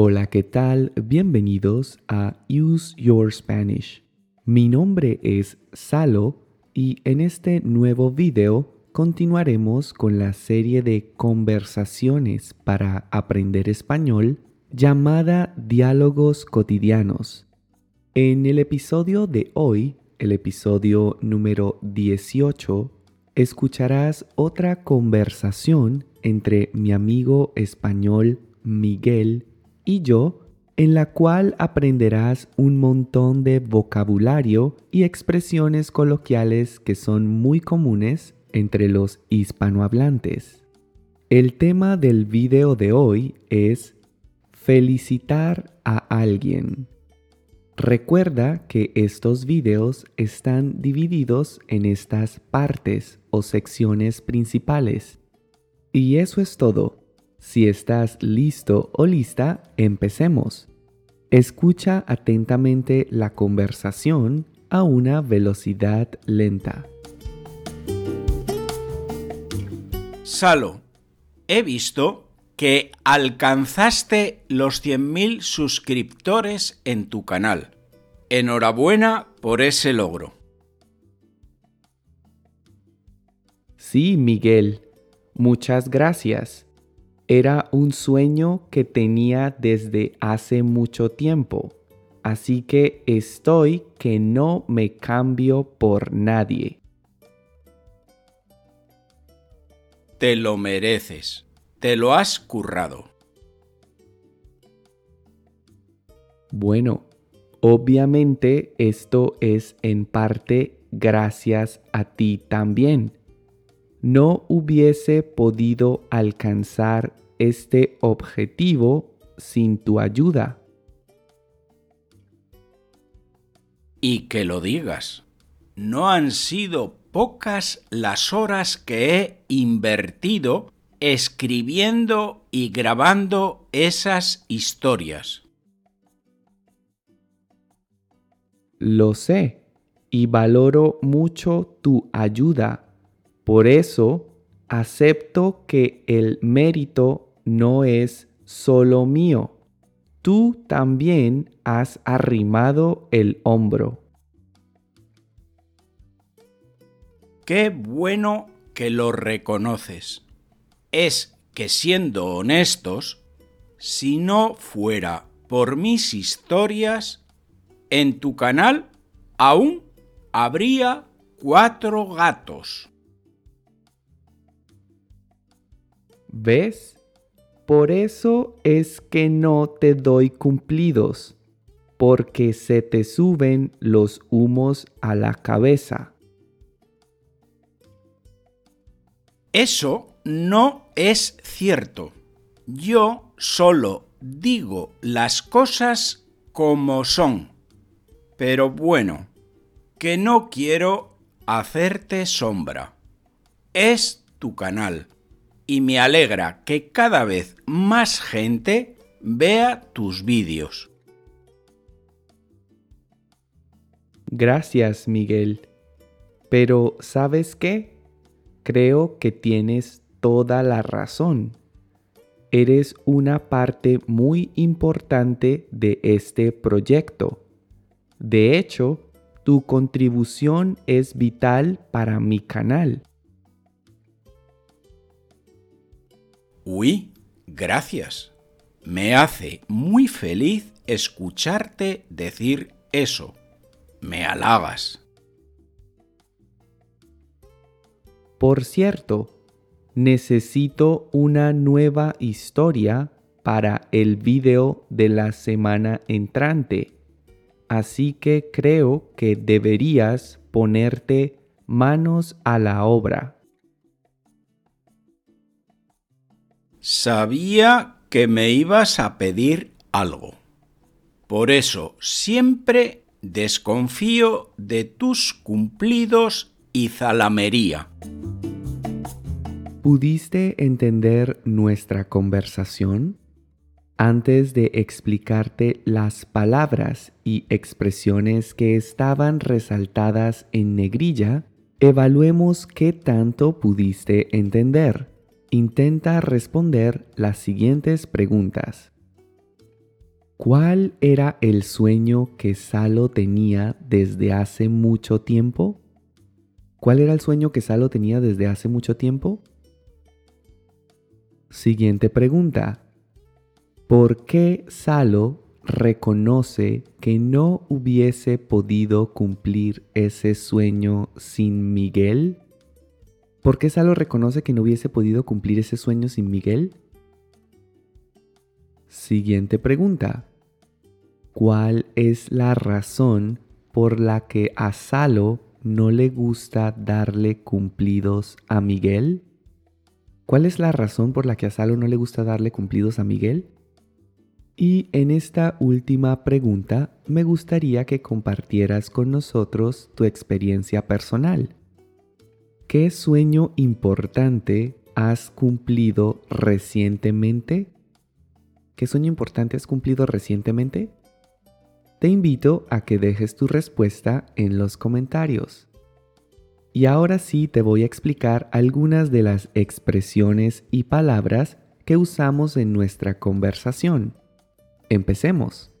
Hola, ¿qué tal? Bienvenidos a Use Your Spanish. Mi nombre es Salo y en este nuevo video continuaremos con la serie de conversaciones para aprender español llamada Diálogos Cotidianos. En el episodio de hoy, el episodio número 18, escucharás otra conversación entre mi amigo español Miguel y yo, en la cual aprenderás un montón de vocabulario y expresiones coloquiales que son muy comunes entre los hispanohablantes. El tema del video de hoy es felicitar a alguien. Recuerda que estos videos están divididos en estas partes o secciones principales. Y eso es todo. Si estás listo o lista, empecemos. Escucha atentamente la conversación a una velocidad lenta. Salo, he visto que alcanzaste los 100.000 suscriptores en tu canal. Enhorabuena por ese logro. Sí, Miguel. Muchas gracias era un sueño que tenía desde hace mucho tiempo, así que estoy que no me cambio por nadie. Te lo mereces, te lo has currado. Bueno, obviamente esto es en parte gracias a ti también no hubiese podido alcanzar este objetivo sin tu ayuda. Y que lo digas, no han sido pocas las horas que he invertido escribiendo y grabando esas historias. Lo sé y valoro mucho tu ayuda por eso acepto que el mérito no es solo mío. Tú también has arrimado el hombro. Qué bueno que lo reconoces. Es que siendo honestos, si no fuera por mis historias, en tu canal aún habría cuatro gatos. ¿Ves? Por eso es que no te doy cumplidos, porque se te suben los humos a la cabeza. Eso no es cierto. Yo solo digo las cosas como son. Pero bueno, que no quiero hacerte sombra. Es tu canal y me alegra que cada vez más gente vea tus vídeos. Gracias, Miguel. Pero, ¿sabes qué? Creo que tienes toda la razón. Eres una parte muy importante de este proyecto. De hecho, tu contribución es vital para mi canal. Uy, gracias. Me hace muy feliz escucharte decir eso. Me halagas. Por cierto, necesito una nueva historia para el video de la semana entrante. Así que creo que deberías ponerte manos a la obra. Sabía que me ibas a pedir algo. Por eso siempre desconfío de tus cumplidos y zalamería. ¿Pudiste entender nuestra conversación? Antes de explicarte las palabras y expresiones que estaban resaltadas en negrilla, evaluemos qué tanto pudiste entender. Intenta responder las siguientes preguntas. ¿Cuál era el sueño que Salo tenía desde hace mucho tiempo? ¿Cuál era el sueño que Salo tenía desde hace mucho tiempo? Siguiente pregunta. ¿Por qué Salo reconoce que no hubiese podido cumplir ese sueño sin Miguel? ¿Por qué Salo reconoce que no hubiese podido cumplir ese sueño sin Miguel? Siguiente pregunta. ¿Cuál es la razón por la que a Salo no le gusta darle cumplidos a Miguel? ¿Cuál es la razón por la que a Salo no le gusta darle cumplidos a Miguel? Y en esta última pregunta me gustaría que compartieras con nosotros tu experiencia personal. ¿Qué sueño importante has cumplido recientemente? ¿Qué sueño importante has cumplido recientemente? Te invito a que dejes tu respuesta en los comentarios. Y ahora sí te voy a explicar algunas de las expresiones y palabras que usamos en nuestra conversación. Empecemos.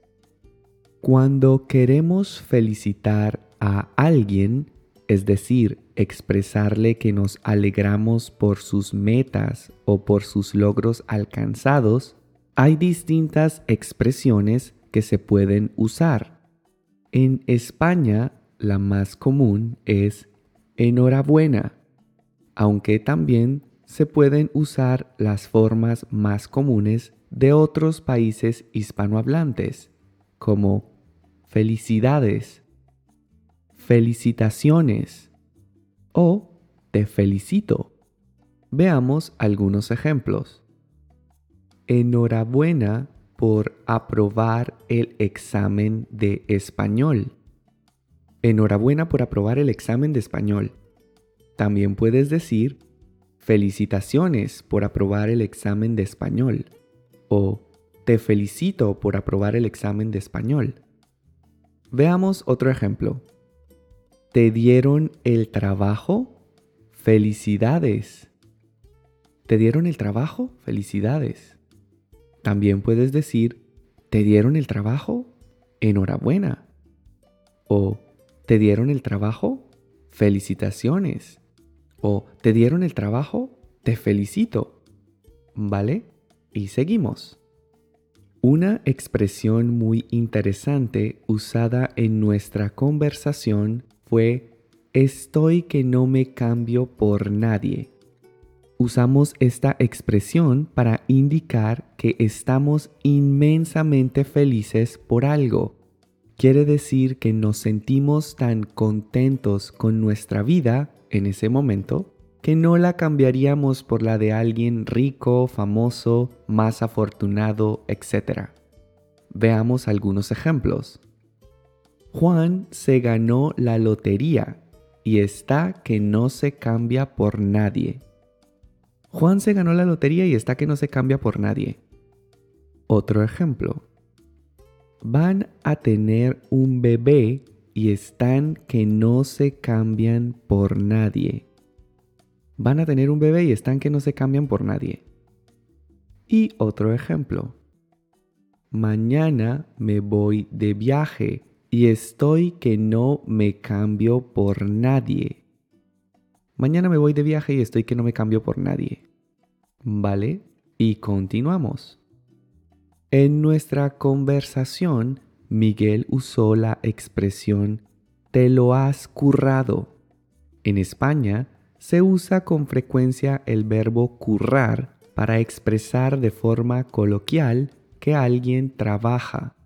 Cuando queremos felicitar a alguien, es decir, expresarle que nos alegramos por sus metas o por sus logros alcanzados, hay distintas expresiones que se pueden usar. En España, la más común es enhorabuena, aunque también se pueden usar las formas más comunes de otros países hispanohablantes, como felicidades, felicitaciones o te felicito. Veamos algunos ejemplos. Enhorabuena por aprobar el examen de español. Enhorabuena por aprobar el examen de español. También puedes decir felicitaciones por aprobar el examen de español o te felicito por aprobar el examen de español. Veamos otro ejemplo. ¿Te dieron el trabajo? Felicidades. ¿Te dieron el trabajo? Felicidades. También puedes decir, ¿te dieron el trabajo? Enhorabuena. O, ¿te dieron el trabajo? Felicitaciones. O, ¿te dieron el trabajo? Te felicito. ¿Vale? Y seguimos. Una expresión muy interesante usada en nuestra conversación fue estoy que no me cambio por nadie. Usamos esta expresión para indicar que estamos inmensamente felices por algo. Quiere decir que nos sentimos tan contentos con nuestra vida en ese momento que no la cambiaríamos por la de alguien rico, famoso, más afortunado, etc. Veamos algunos ejemplos. Juan se ganó la lotería y está que no se cambia por nadie. Juan se ganó la lotería y está que no se cambia por nadie. Otro ejemplo. Van a tener un bebé y están que no se cambian por nadie van a tener un bebé y están que no se cambian por nadie. Y otro ejemplo. Mañana me voy de viaje y estoy que no me cambio por nadie. Mañana me voy de viaje y estoy que no me cambio por nadie. ¿Vale? Y continuamos. En nuestra conversación, Miguel usó la expresión te lo has currado. En España, se usa con frecuencia el verbo currar para expresar de forma coloquial que alguien trabaja.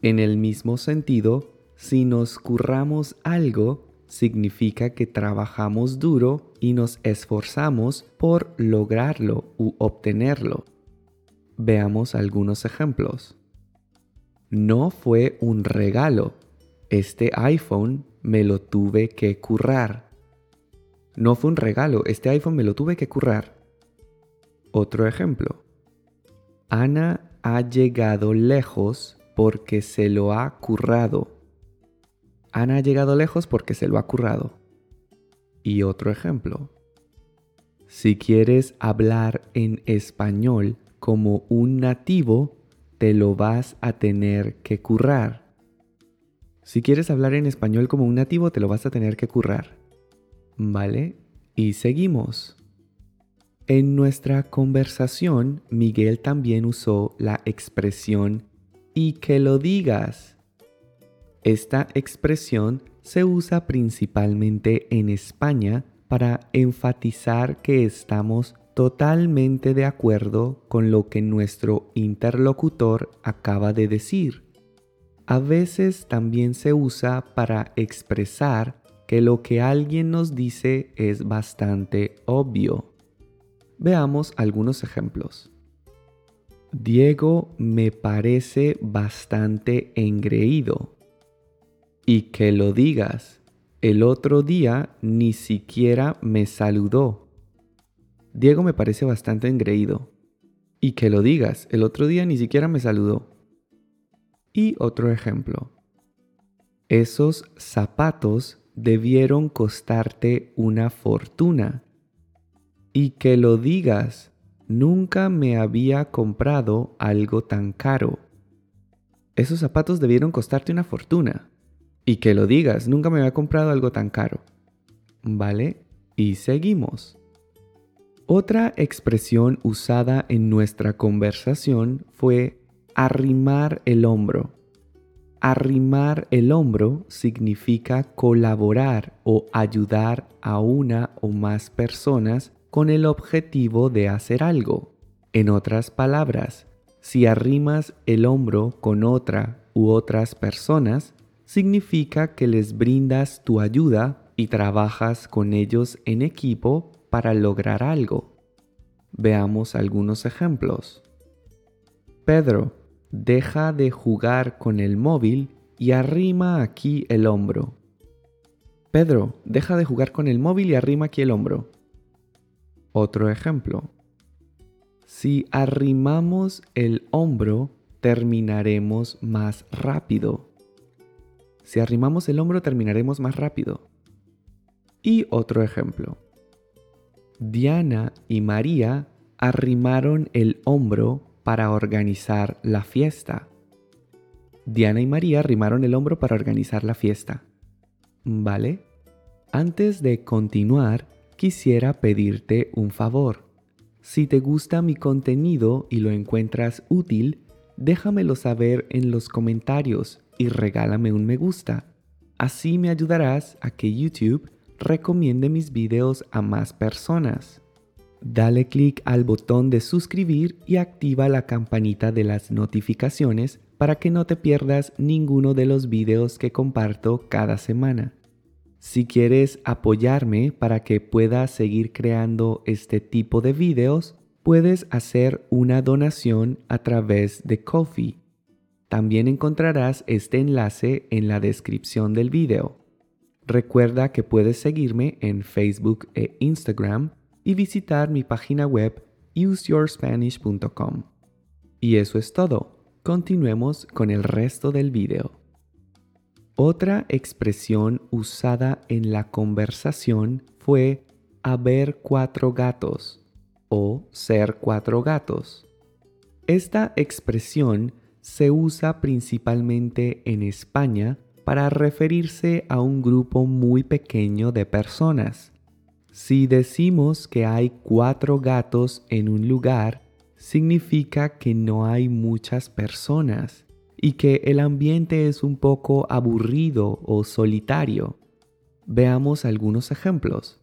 En el mismo sentido, si nos curramos algo, significa que trabajamos duro y nos esforzamos por lograrlo u obtenerlo. Veamos algunos ejemplos. No fue un regalo. Este iPhone me lo tuve que currar. No fue un regalo, este iPhone me lo tuve que currar. Otro ejemplo. Ana ha llegado lejos porque se lo ha currado. Ana ha llegado lejos porque se lo ha currado. Y otro ejemplo. Si quieres hablar en español como un nativo, te lo vas a tener que currar. Si quieres hablar en español como un nativo, te lo vas a tener que currar. ¿Vale? Y seguimos. En nuestra conversación, Miguel también usó la expresión y que lo digas. Esta expresión se usa principalmente en España para enfatizar que estamos totalmente de acuerdo con lo que nuestro interlocutor acaba de decir. A veces también se usa para expresar que lo que alguien nos dice es bastante obvio. Veamos algunos ejemplos. Diego me parece bastante engreído. Y que lo digas, el otro día ni siquiera me saludó. Diego me parece bastante engreído. Y que lo digas, el otro día ni siquiera me saludó. Y otro ejemplo. Esos zapatos debieron costarte una fortuna. Y que lo digas, nunca me había comprado algo tan caro. Esos zapatos debieron costarte una fortuna. Y que lo digas, nunca me había comprado algo tan caro. ¿Vale? Y seguimos. Otra expresión usada en nuestra conversación fue arrimar el hombro. Arrimar el hombro significa colaborar o ayudar a una o más personas con el objetivo de hacer algo. En otras palabras, si arrimas el hombro con otra u otras personas, significa que les brindas tu ayuda y trabajas con ellos en equipo para lograr algo. Veamos algunos ejemplos. Pedro, deja de jugar con el móvil y arrima aquí el hombro. Pedro, deja de jugar con el móvil y arrima aquí el hombro. Otro ejemplo. Si arrimamos el hombro, terminaremos más rápido. Si arrimamos el hombro terminaremos más rápido. Y otro ejemplo. Diana y María arrimaron el hombro para organizar la fiesta. Diana y María arrimaron el hombro para organizar la fiesta. ¿Vale? Antes de continuar, quisiera pedirte un favor. Si te gusta mi contenido y lo encuentras útil, déjamelo saber en los comentarios y regálame un me gusta. Así me ayudarás a que YouTube recomiende mis videos a más personas. Dale clic al botón de suscribir y activa la campanita de las notificaciones para que no te pierdas ninguno de los videos que comparto cada semana. Si quieres apoyarme para que pueda seguir creando este tipo de videos, puedes hacer una donación a través de Kofi también encontrarás este enlace en la descripción del video. Recuerda que puedes seguirme en Facebook e Instagram y visitar mi página web useyourspanish.com. Y eso es todo. Continuemos con el resto del video. Otra expresión usada en la conversación fue haber cuatro gatos o ser cuatro gatos. Esta expresión se usa principalmente en España para referirse a un grupo muy pequeño de personas. Si decimos que hay cuatro gatos en un lugar, significa que no hay muchas personas y que el ambiente es un poco aburrido o solitario. Veamos algunos ejemplos.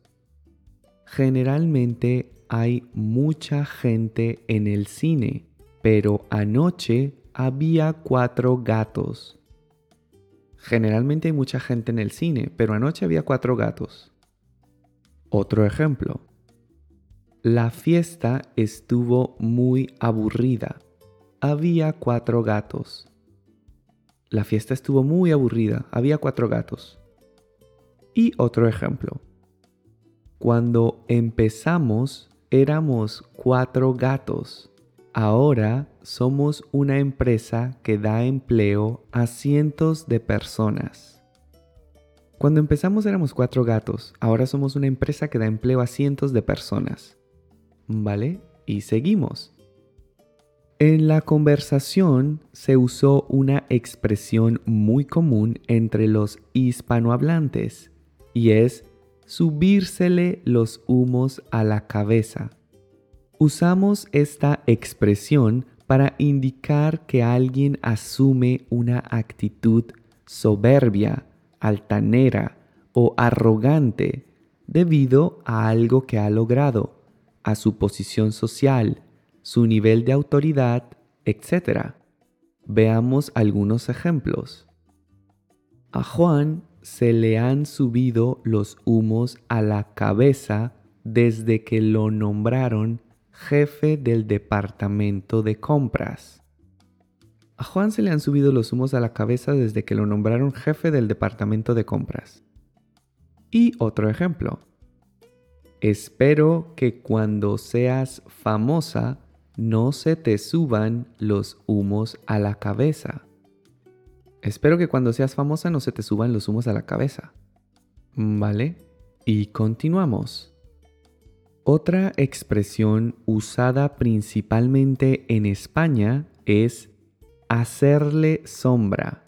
Generalmente hay mucha gente en el cine, pero anoche había cuatro gatos. Generalmente hay mucha gente en el cine, pero anoche había cuatro gatos. Otro ejemplo. La fiesta estuvo muy aburrida. Había cuatro gatos. La fiesta estuvo muy aburrida. Había cuatro gatos. Y otro ejemplo. Cuando empezamos éramos cuatro gatos. Ahora somos una empresa que da empleo a cientos de personas. Cuando empezamos éramos cuatro gatos, ahora somos una empresa que da empleo a cientos de personas. ¿Vale? Y seguimos. En la conversación se usó una expresión muy común entre los hispanohablantes y es subírsele los humos a la cabeza. Usamos esta expresión para indicar que alguien asume una actitud soberbia, altanera o arrogante debido a algo que ha logrado, a su posición social, su nivel de autoridad, etc. Veamos algunos ejemplos. A Juan se le han subido los humos a la cabeza desde que lo nombraron jefe del departamento de compras. A Juan se le han subido los humos a la cabeza desde que lo nombraron jefe del departamento de compras. Y otro ejemplo. Espero que cuando seas famosa no se te suban los humos a la cabeza. Espero que cuando seas famosa no se te suban los humos a la cabeza. ¿Vale? Y continuamos. Otra expresión usada principalmente en España es hacerle sombra.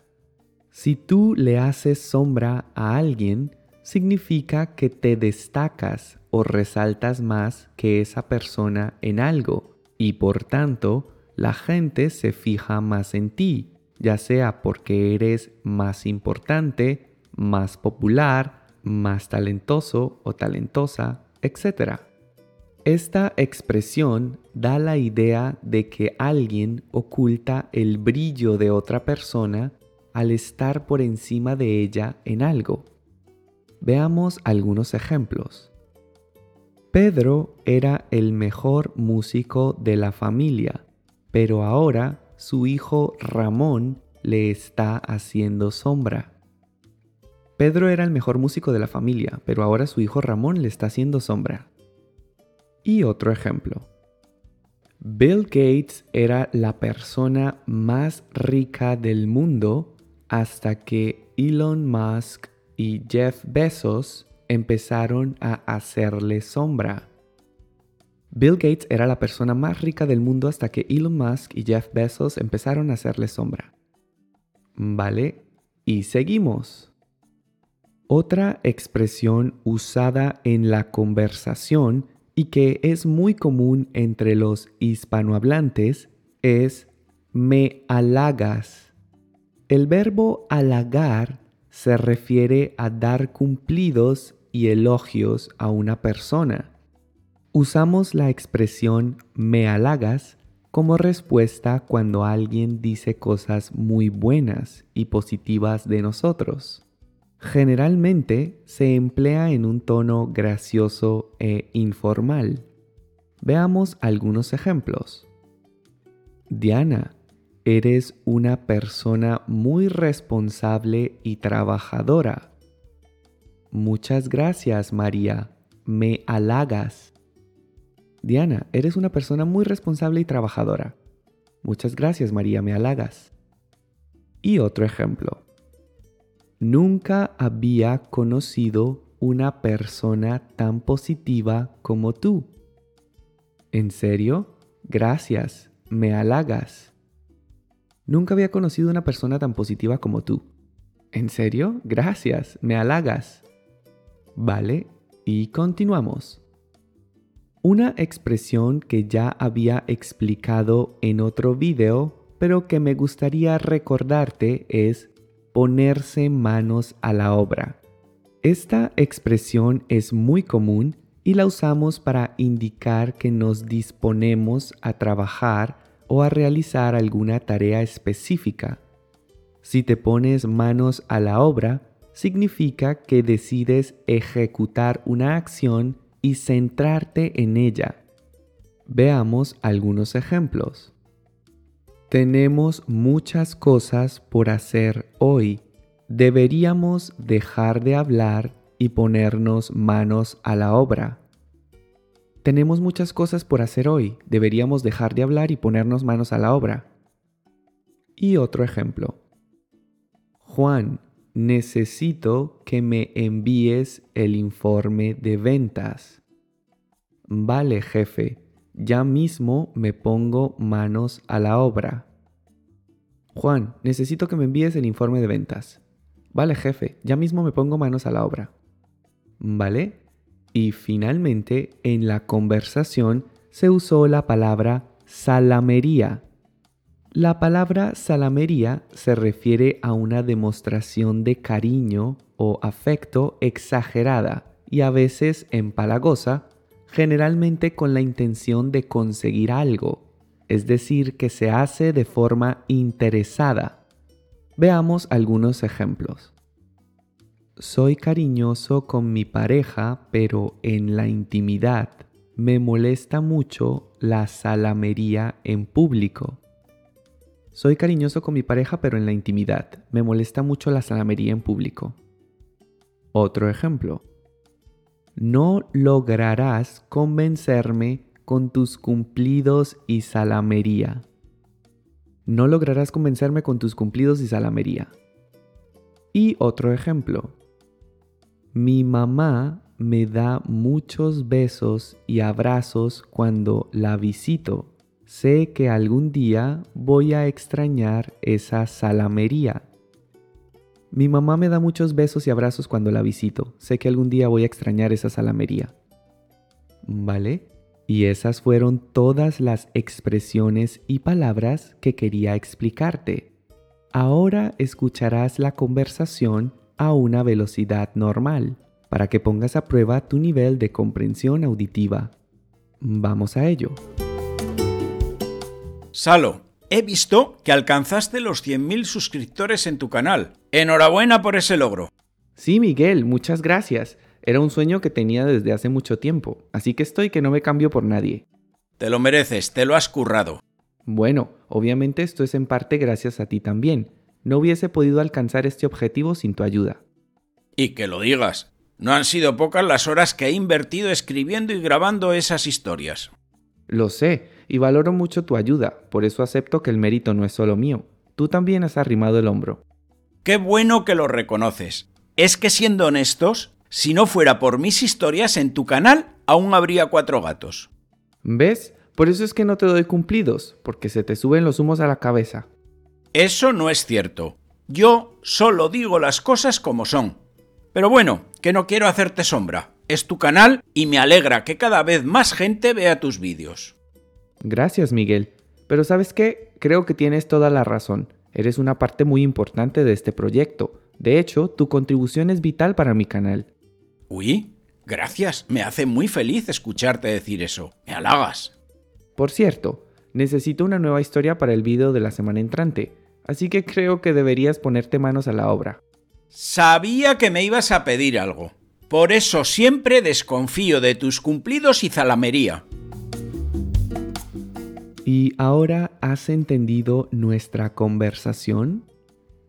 Si tú le haces sombra a alguien, significa que te destacas o resaltas más que esa persona en algo y por tanto la gente se fija más en ti, ya sea porque eres más importante, más popular, más talentoso o talentosa, etc. Esta expresión da la idea de que alguien oculta el brillo de otra persona al estar por encima de ella en algo. Veamos algunos ejemplos. Pedro era el mejor músico de la familia, pero ahora su hijo Ramón le está haciendo sombra. Pedro era el mejor músico de la familia, pero ahora su hijo Ramón le está haciendo sombra. Y otro ejemplo. Bill Gates era la persona más rica del mundo hasta que Elon Musk y Jeff Bezos empezaron a hacerle sombra. Bill Gates era la persona más rica del mundo hasta que Elon Musk y Jeff Bezos empezaron a hacerle sombra. ¿Vale? Y seguimos. Otra expresión usada en la conversación y que es muy común entre los hispanohablantes es me halagas. El verbo halagar se refiere a dar cumplidos elogios a una persona. Usamos la expresión me halagas como respuesta cuando alguien dice cosas muy buenas y positivas de nosotros. Generalmente se emplea en un tono gracioso e informal. Veamos algunos ejemplos. Diana, eres una persona muy responsable y trabajadora. Muchas gracias, María. Me halagas. Diana, eres una persona muy responsable y trabajadora. Muchas gracias, María. Me halagas. Y otro ejemplo. Nunca había conocido una persona tan positiva como tú. ¿En serio? Gracias, me halagas. Nunca había conocido una persona tan positiva como tú. ¿En serio? Gracias, me halagas. Vale, y continuamos. Una expresión que ya había explicado en otro video, pero que me gustaría recordarte es ponerse manos a la obra. Esta expresión es muy común y la usamos para indicar que nos disponemos a trabajar o a realizar alguna tarea específica. Si te pones manos a la obra, significa que decides ejecutar una acción y centrarte en ella. Veamos algunos ejemplos. Tenemos muchas cosas por hacer hoy. Deberíamos dejar de hablar y ponernos manos a la obra. Tenemos muchas cosas por hacer hoy. Deberíamos dejar de hablar y ponernos manos a la obra. Y otro ejemplo. Juan, necesito que me envíes el informe de ventas. Vale, jefe, ya mismo me pongo manos a la obra. Juan, necesito que me envíes el informe de ventas. Vale, jefe, ya mismo me pongo manos a la obra. ¿Vale? Y finalmente, en la conversación se usó la palabra salamería. La palabra salamería se refiere a una demostración de cariño o afecto exagerada y a veces empalagosa, generalmente con la intención de conseguir algo, es decir, que se hace de forma interesada. Veamos algunos ejemplos. Soy cariñoso con mi pareja, pero en la intimidad me molesta mucho la salamería en público. Soy cariñoso con mi pareja, pero en la intimidad me molesta mucho la salamería en público. Otro ejemplo. No lograrás convencerme con tus cumplidos y salamería. No lograrás convencerme con tus cumplidos y salamería. Y otro ejemplo. Mi mamá me da muchos besos y abrazos cuando la visito. Sé que algún día voy a extrañar esa salamería. Mi mamá me da muchos besos y abrazos cuando la visito. Sé que algún día voy a extrañar esa salamería. ¿Vale? Y esas fueron todas las expresiones y palabras que quería explicarte. Ahora escucharás la conversación a una velocidad normal para que pongas a prueba tu nivel de comprensión auditiva. Vamos a ello. Salo, He visto que alcanzaste los 100.000 suscriptores en tu canal. Enhorabuena por ese logro. Sí, Miguel, muchas gracias. Era un sueño que tenía desde hace mucho tiempo, así que estoy que no me cambio por nadie. Te lo mereces, te lo has currado. Bueno, obviamente esto es en parte gracias a ti también. No hubiese podido alcanzar este objetivo sin tu ayuda. Y que lo digas. No han sido pocas las horas que he invertido escribiendo y grabando esas historias. Lo sé, y valoro mucho tu ayuda, por eso acepto que el mérito no es solo mío. Tú también has arrimado el hombro. Qué bueno que lo reconoces. Es que siendo honestos, si no fuera por mis historias en tu canal, aún habría cuatro gatos. ¿Ves? Por eso es que no te doy cumplidos, porque se te suben los humos a la cabeza. Eso no es cierto. Yo solo digo las cosas como son. Pero bueno, que no quiero hacerte sombra. Es tu canal y me alegra que cada vez más gente vea tus vídeos. Gracias, Miguel. Pero sabes qué? Creo que tienes toda la razón. Eres una parte muy importante de este proyecto. De hecho, tu contribución es vital para mi canal. Uy, gracias. Me hace muy feliz escucharte decir eso. Me halagas. Por cierto, necesito una nueva historia para el vídeo de la semana entrante, así que creo que deberías ponerte manos a la obra. Sabía que me ibas a pedir algo. Por eso siempre desconfío de tus cumplidos y zalamería. ¿Y ahora has entendido nuestra conversación?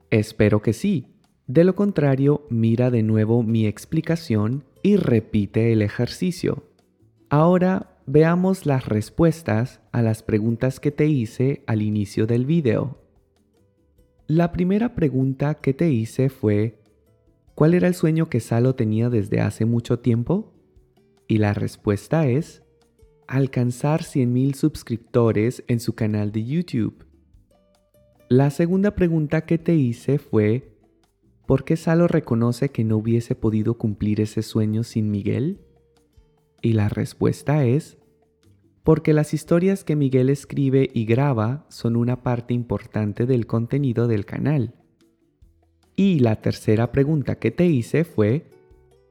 Espero que sí. De lo contrario, mira de nuevo mi explicación y repite el ejercicio. Ahora veamos las respuestas a las preguntas que te hice al inicio del video. La primera pregunta que te hice fue, ¿cuál era el sueño que Salo tenía desde hace mucho tiempo? Y la respuesta es, alcanzar 100.000 suscriptores en su canal de YouTube. La segunda pregunta que te hice fue, ¿por qué Salo reconoce que no hubiese podido cumplir ese sueño sin Miguel? Y la respuesta es, porque las historias que Miguel escribe y graba son una parte importante del contenido del canal. Y la tercera pregunta que te hice fue,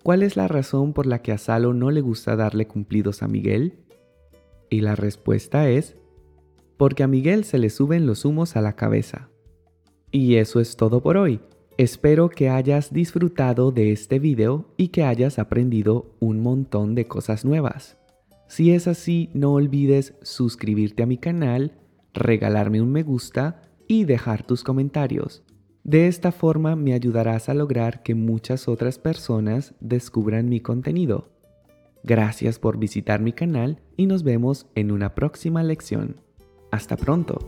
¿cuál es la razón por la que a Salo no le gusta darle cumplidos a Miguel? Y la respuesta es, porque a Miguel se le suben los humos a la cabeza. Y eso es todo por hoy. Espero que hayas disfrutado de este video y que hayas aprendido un montón de cosas nuevas. Si es así, no olvides suscribirte a mi canal, regalarme un me gusta y dejar tus comentarios. De esta forma me ayudarás a lograr que muchas otras personas descubran mi contenido. Gracias por visitar mi canal y nos vemos en una próxima lección. Hasta pronto.